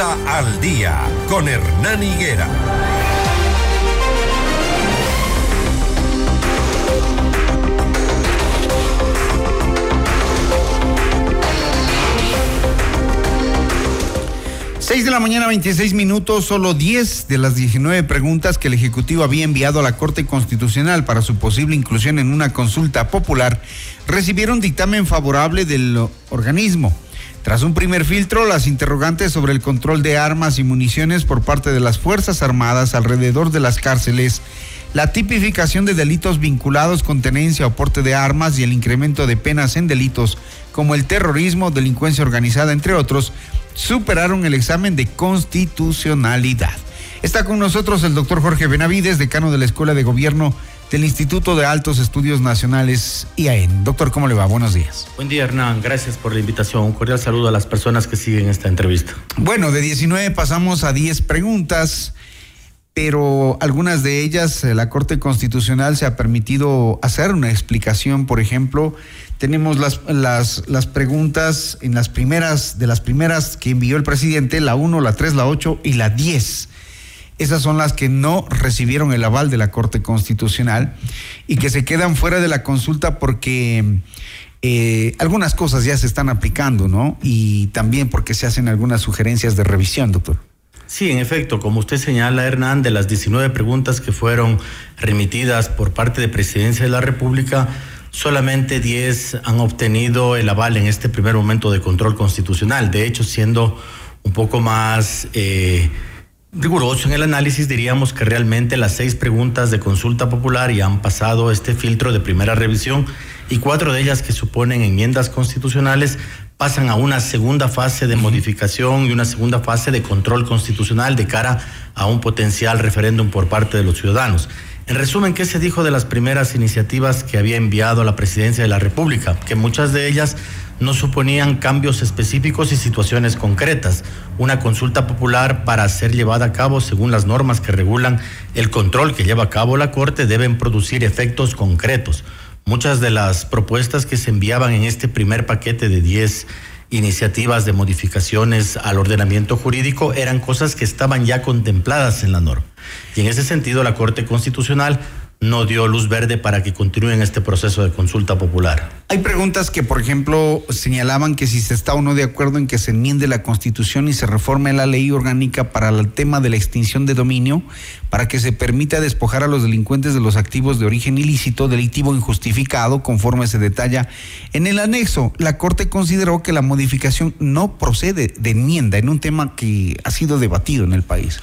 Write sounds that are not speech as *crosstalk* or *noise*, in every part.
Al día con Hernán Higuera. Seis de la mañana, 26 minutos, solo 10 de las 19 preguntas que el Ejecutivo había enviado a la Corte Constitucional para su posible inclusión en una consulta popular recibieron dictamen favorable del organismo. Tras un primer filtro, las interrogantes sobre el control de armas y municiones por parte de las Fuerzas Armadas alrededor de las cárceles, la tipificación de delitos vinculados con tenencia o porte de armas y el incremento de penas en delitos como el terrorismo, delincuencia organizada, entre otros, superaron el examen de constitucionalidad. Está con nosotros el doctor Jorge Benavides, decano de la Escuela de Gobierno del Instituto de Altos Estudios Nacionales IAEN. Doctor, ¿cómo le va? Buenos días. Buen día, Hernán. Gracias por la invitación. Un cordial saludo a las personas que siguen esta entrevista. Bueno, de 19 pasamos a 10 preguntas, pero algunas de ellas eh, la Corte Constitucional se ha permitido hacer una explicación, por ejemplo, tenemos las, las, las preguntas en las primeras, de las primeras que envió el presidente, la 1, la 3, la 8 y la 10. Esas son las que no recibieron el aval de la Corte Constitucional y que se quedan fuera de la consulta porque eh, algunas cosas ya se están aplicando, ¿no? Y también porque se hacen algunas sugerencias de revisión, doctor. Sí, en efecto, como usted señala, Hernán, de las 19 preguntas que fueron remitidas por parte de Presidencia de la República, solamente 10 han obtenido el aval en este primer momento de control constitucional. De hecho, siendo un poco más eh, riguroso en el análisis, diríamos que realmente las seis preguntas de consulta popular ya han pasado este filtro de primera revisión y cuatro de ellas que suponen enmiendas constitucionales pasan a una segunda fase de modificación y una segunda fase de control constitucional de cara a un potencial referéndum por parte de los ciudadanos. En resumen, ¿qué se dijo de las primeras iniciativas que había enviado la presidencia de la República? Que muchas de ellas no suponían cambios específicos y situaciones concretas. Una consulta popular para ser llevada a cabo según las normas que regulan el control que lleva a cabo la Corte deben producir efectos concretos. Muchas de las propuestas que se enviaban en este primer paquete de 10 iniciativas de modificaciones al ordenamiento jurídico eran cosas que estaban ya contempladas en la norma. Y en ese sentido la Corte Constitucional no dio luz verde para que continúen este proceso de consulta popular. Hay preguntas que, por ejemplo, señalaban que si se está o no de acuerdo en que se enmiende la Constitución y se reforme la ley orgánica para el tema de la extinción de dominio, para que se permita despojar a los delincuentes de los activos de origen ilícito, delictivo injustificado, conforme se detalla en el anexo. La Corte consideró que la modificación no procede de enmienda en un tema que ha sido debatido en el país.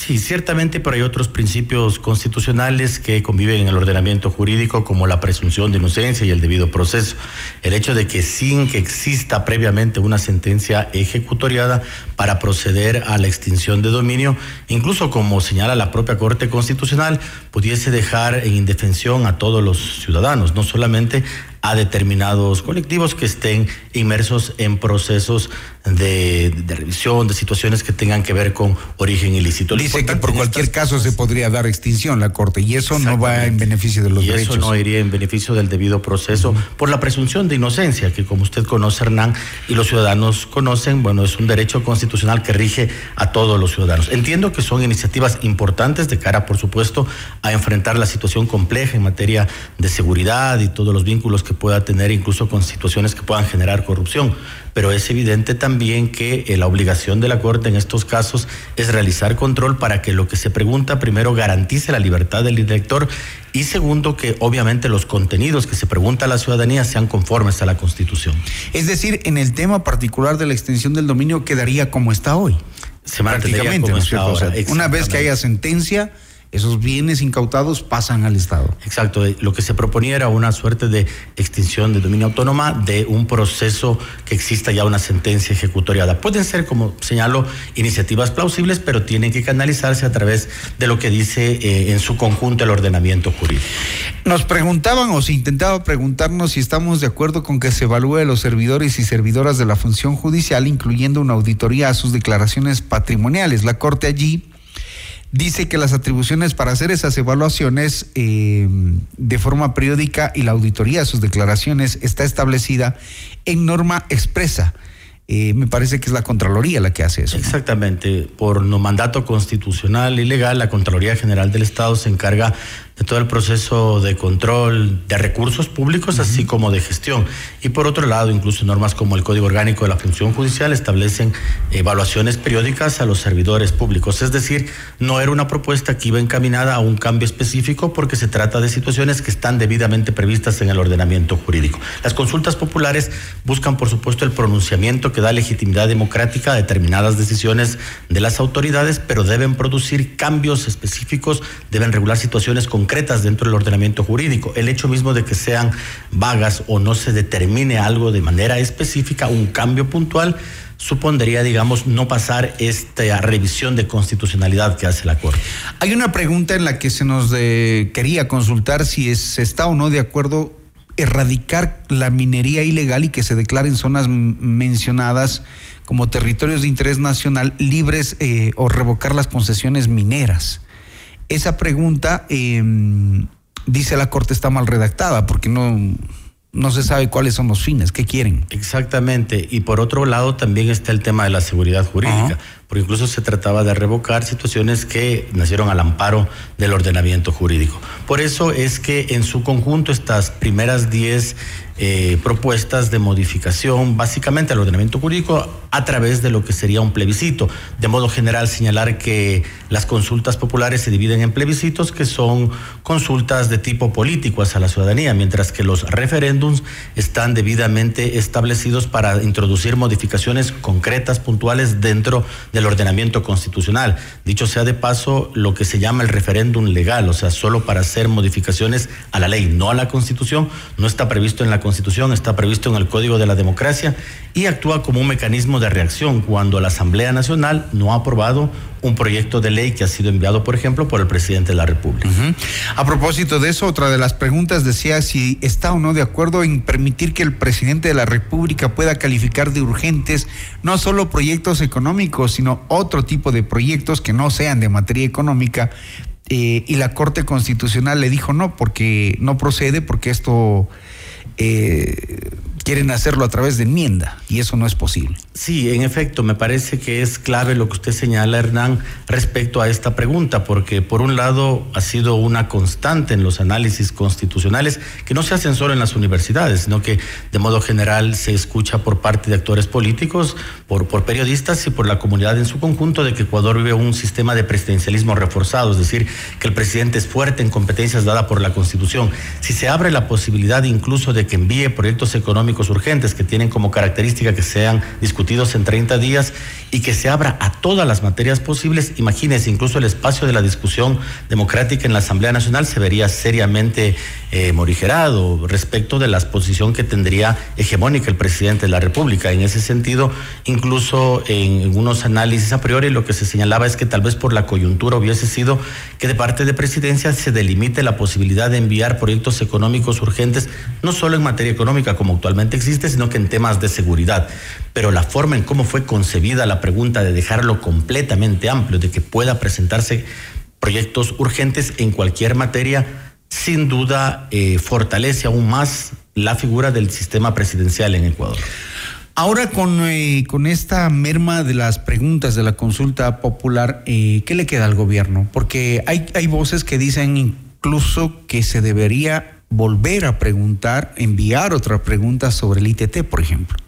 Sí, ciertamente, pero hay otros principios constitucionales que conviven en el ordenamiento jurídico, como la presunción de inocencia y el debido proceso. El hecho de que sin que exista previamente una sentencia ejecutoriada para proceder a la extinción de dominio, incluso como señala la propia Corte Constitucional, pudiese dejar en indefensión a todos los ciudadanos, no solamente a determinados colectivos que estén inmersos en procesos de, revisión, de situaciones que tengan que ver con origen ilícito. Dice que por cualquier caso se podría dar extinción la Corte y eso no va en beneficio de los y derechos. Eso no iría en beneficio del debido proceso por la presunción de inocencia, que como usted conoce, Hernán, y los ciudadanos conocen, bueno, es un derecho constitucional que rige a todos los ciudadanos. Entiendo que son iniciativas importantes de cara, por supuesto, a enfrentar la situación compleja en materia de seguridad y todos los vínculos que que pueda tener incluso con situaciones que puedan generar corrupción. Pero es evidente también que eh, la obligación de la Corte en estos casos es realizar control para que lo que se pregunta primero garantice la libertad del elector y segundo que obviamente los contenidos que se pregunta a la ciudadanía sean conformes a la Constitución. Es decir, en el tema particular de la extensión del dominio quedaría como está hoy. Se mantendría como está ahora. Una vez que haya sentencia esos bienes incautados pasan al Estado. Exacto, lo que se proponía era una suerte de extinción de dominio autónoma de un proceso que exista ya una sentencia ejecutoriada. Pueden ser, como señalo, iniciativas plausibles, pero tienen que canalizarse a través de lo que dice eh, en su conjunto el ordenamiento jurídico. Nos preguntaban o se intentaba preguntarnos si estamos de acuerdo con que se evalúe los servidores y servidoras de la función judicial, incluyendo una auditoría a sus declaraciones patrimoniales. La Corte allí dice que las atribuciones para hacer esas evaluaciones eh, de forma periódica y la auditoría de sus declaraciones está establecida en norma expresa eh, me parece que es la Contraloría la que hace eso. Exactamente. Por no mandato constitucional y legal, la Contraloría General del Estado se encarga de todo el proceso de control de recursos públicos, así como de gestión. Y por otro lado, incluso normas como el Código Orgánico de la Función Judicial establecen evaluaciones periódicas a los servidores públicos. Es decir, no era una propuesta que iba encaminada a un cambio específico porque se trata de situaciones que están debidamente previstas en el ordenamiento jurídico. Las consultas populares buscan, por supuesto, el pronunciamiento que da legitimidad democrática a determinadas decisiones de las autoridades, pero deben producir cambios específicos, deben regular situaciones concretas concretas dentro del ordenamiento jurídico. El hecho mismo de que sean vagas o no se determine algo de manera específica, un cambio puntual, supondría, digamos, no pasar esta revisión de constitucionalidad que hace la Corte. Hay una pregunta en la que se nos quería consultar si se está o no de acuerdo erradicar la minería ilegal y que se declaren zonas mencionadas como territorios de interés nacional libres eh, o revocar las concesiones mineras esa pregunta, em, dice la Corte, está mal redactada porque no, no se sabe cuáles son los fines, qué quieren. Exactamente. Y por otro lado también está el tema de la seguridad jurídica, porque incluso se trataba de revocar situaciones que nacieron al amparo del ordenamiento jurídico. Por eso es que en su conjunto estas primeras 10 eh, propuestas de modificación básicamente al ordenamiento jurídico a través de lo que sería un plebiscito. De modo general señalar que las consultas populares se dividen en plebiscitos que son consultas de tipo político hacia la ciudadanía, mientras que los referéndums están debidamente establecidos para introducir modificaciones concretas, puntuales dentro del ordenamiento constitucional. Dicho sea de paso, lo que se llama el referéndum legal, o sea, solo para hacer modificaciones a la ley, no a la constitución, no está previsto en la constitución Constitución, está previsto en el Código de la Democracia y actúa como un mecanismo de reacción cuando la Asamblea Nacional no ha aprobado un proyecto de ley que ha sido enviado, por ejemplo, por el presidente de la República. A propósito de eso, otra de las preguntas decía si está o no de acuerdo en permitir que el presidente de la República pueda calificar de urgentes no solo proyectos económicos, sino otro tipo de proyectos que no sean de materia económica. Eh, y la Corte Constitucional le dijo no, porque no procede, porque esto eh, quieren hacerlo a través de enmienda y eso no es posible. Sí, en efecto, me parece que es clave lo que usted señala, Hernán, respecto a esta pregunta, porque por un lado ha sido una constante en los análisis constitucionales que no se hacen solo en las universidades, sino que de modo general se escucha por parte de actores políticos, por, periodistas y por la comunidad en su conjunto de que Ecuador vive un sistema de presidencialismo reforzado, es decir, que el presidente es fuerte en competencias dadas por la Constitución. Si se abre la posibilidad incluso de que envíe proyectos económicos urgentes que tienen como característica que sean discutidos en 30 días y que se abra a todas las materias posibles. Imagínense, incluso el espacio de la discusión democrática en la Asamblea Nacional se vería seriamente eh, morigerado respecto de la posición que tendría hegemónica el presidente de la República. En ese sentido, incluso en, unos análisis a priori, lo que se señalaba es que tal vez por la coyuntura hubiese sido que de parte de presidencia se delimite la posibilidad de enviar proyectos económicos urgentes, no solo en materia económica como actualmente existe, sino que en temas de seguridad. Pero la forma en cómo fue concebida la pregunta de dejarlo completamente amplio, de que pueda presentarse proyectos urgentes en cualquier materia, sin duda eh, fortalece aún más la figura del sistema presidencial en Ecuador. Ahora con, eh, con esta merma de las preguntas de la consulta popular, eh, ¿qué le queda al gobierno? Porque hay, hay voces que dicen incluso que se debería volver a preguntar, enviar otra pregunta sobre el ITT, por ejemplo.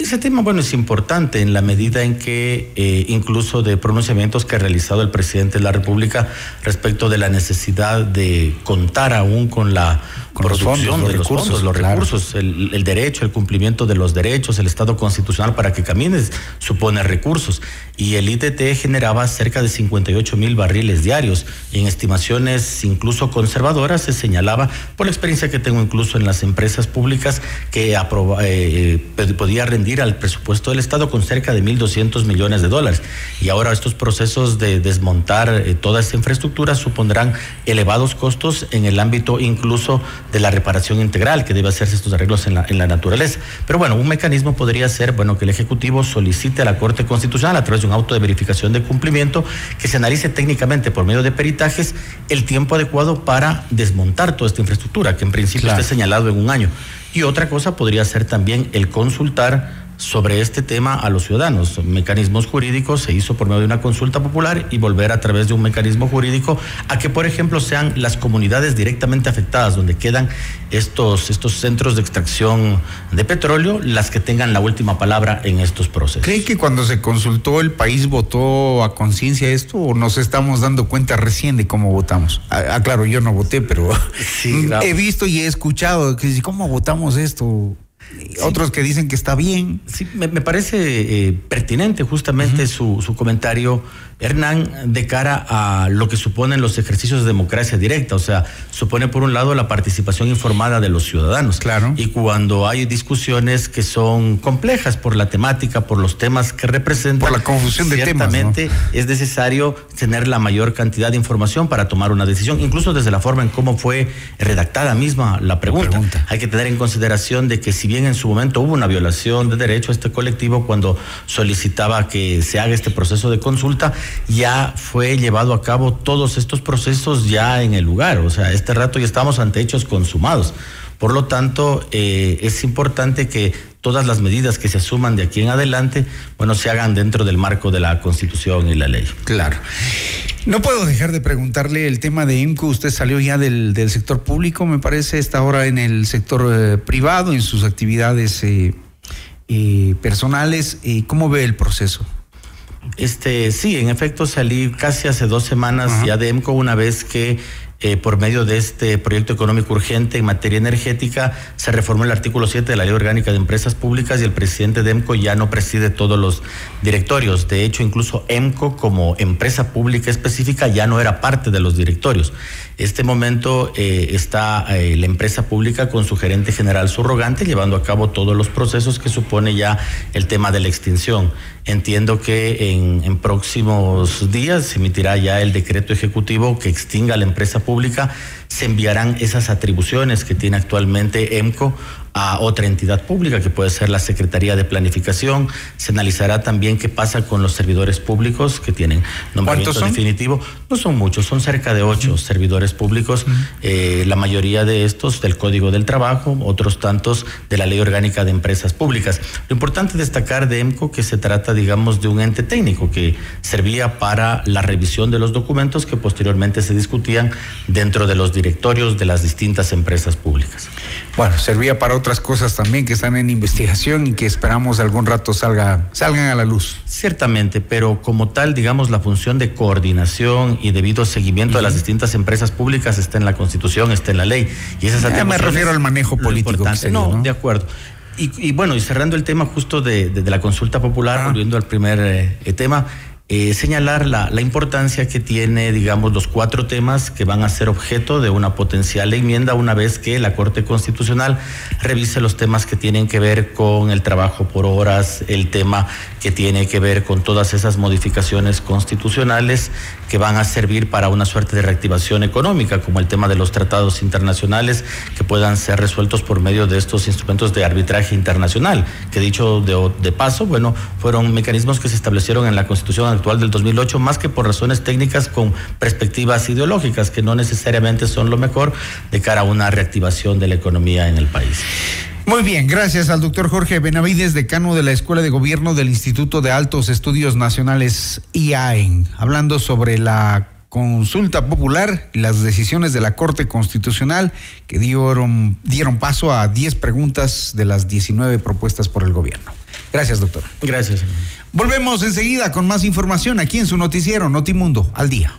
Ese tema, bueno, es importante en la medida en que eh, incluso de pronunciamientos que ha realizado el presidente de la República respecto de la necesidad de contar aún con la producción de los recursos, los recursos, el, derecho, el cumplimiento de los derechos, el Estado constitucional para que camines supone recursos. Y el ITT generaba cerca de 58 mil barriles diarios. Y en estimaciones incluso conservadoras se señalaba, por la experiencia que tengo incluso en las empresas públicas, que eh, eh, podía rendir al presupuesto del Estado con cerca de 1.200 millones de dólares. Y ahora estos procesos de desmontar eh, toda esta infraestructura supondrán elevados costos en el ámbito incluso de la reparación integral que debe hacerse estos arreglos en la, en la naturaleza. Pero bueno, un mecanismo podría ser, bueno, que el Ejecutivo solicite a la Corte Constitucional a través de un auto de verificación de cumplimiento que se analice técnicamente por medio de peritajes el tiempo adecuado para desmontar toda esta infraestructura, que en principio está señalado en un año. Y otra cosa podría ser también el consultar sobre este tema a los ciudadanos. Mecanismos jurídicos se hizo por medio de una consulta popular y volver a través de un mecanismo jurídico a que, por ejemplo, sean las comunidades directamente afectadas donde quedan estos, estos centros de extracción de petróleo las que tengan la última palabra en estos procesos. ¿Cree que cuando se consultó el país votó a conciencia esto o nos estamos dando cuenta recién de cómo votamos? Ah, ah claro, yo no voté, pero *laughs* he visto y he escuchado que cómo votamos esto. Otros que dicen que está bien. Sí, me, parece eh, pertinente justamente su, su comentario Hernán, de cara a lo que suponen los ejercicios de democracia directa, o sea, supone por un lado la participación informada de los ciudadanos. Claro. Y cuando hay discusiones que son complejas por la temática, por los temas que representan. Por la confusión de temas. Ciertamente es necesario tener la mayor cantidad de información para tomar una decisión, incluso desde la forma en cómo fue redactada misma la pregunta. pregunta. Hay que tener en consideración de que si bien en su momento hubo una violación de derecho a este colectivo cuando solicitaba que se haga este proceso de consulta, ya fue llevado a cabo todos estos procesos ya en el lugar. O sea, este rato ya estamos ante hechos consumados. Por lo tanto, eh, es importante que todas las medidas que se asuman de aquí en adelante, bueno, se hagan dentro del marco de la Constitución y la ley. Claro. No puedo dejar de preguntarle el tema de IMCO. Usted salió ya del, sector público, me parece, está ahora en el sector eh, privado, en sus actividades eh, personales. ¿Cómo ve el proceso? Este, sí, en efecto salí casi hace dos semanas ya de EMCO una vez que eh, por medio de este proyecto económico urgente en materia energética, se reformó el artículo 7 de la Ley Orgánica de Empresas Públicas y el presidente de EMCO ya no preside todos los directorios. De hecho, incluso EMCO como empresa pública específica ya no era parte de los directorios. Este momento eh, está eh, la empresa pública con su gerente general subrogante llevando a cabo todos los procesos que supone ya el tema de la extinción. Entiendo que en, en próximos días se emitirá ya el decreto ejecutivo que extinga la empresa pública, se enviarán esas atribuciones que tiene actualmente EMCO a otra entidad pública, que puede ser la Secretaría de Planificación. Se analizará también qué pasa con los servidores públicos que tienen nombramiento definitivo. No son muchos, son cerca de ocho servidores públicos, eh, la mayoría de estos del Código del Trabajo, otros tantos de la Ley Orgánica de Empresas Públicas. Lo importante es destacar de EMCO que se trata, digamos, de un ente técnico que servía para la revisión de los documentos que posteriormente se discutían dentro de los directorios de las distintas empresas públicas. Bueno, servía para otras cosas también que están en investigación y que esperamos algún rato salga, salgan a la luz. Ciertamente, pero como tal, digamos, la función de coordinación y debido seguimiento de las distintas empresas públicas está en la Constitución, está en la ley. Y esas ya me refiero al manejo político. no, de acuerdo. Y, bueno, y cerrando el tema justo de, la consulta popular, volviendo al primer eh, tema, eh, señalar la, importancia que tiene, digamos, los cuatro temas que van a ser objeto de una potencial enmienda una vez que la Corte Constitucional revise los temas que tienen que ver con el trabajo por horas, el tema que tiene que ver con todas esas modificaciones constitucionales que van a servir para una suerte de reactivación económica, como el tema de los tratados internacionales que puedan ser resueltos por medio de estos instrumentos de arbitraje internacional, que dicho de paso, bueno, fueron mecanismos que se establecieron en la Constitución actual del 2008, más que por razones técnicas con perspectivas ideológicas, que no necesariamente son lo mejor de cara a una reactivación de la economía en el país. Muy bien, gracias al doctor Jorge Benavides, decano de la Escuela de Gobierno del Instituto de Altos Estudios Nacionales IAEN, hablando sobre la consulta popular y las decisiones de la Corte Constitucional que dieron, dieron paso a 10 preguntas de las 19 propuestas por el gobierno. Gracias, doctor. Gracias. Volvemos enseguida con más información aquí en su noticiero Notimundo al día.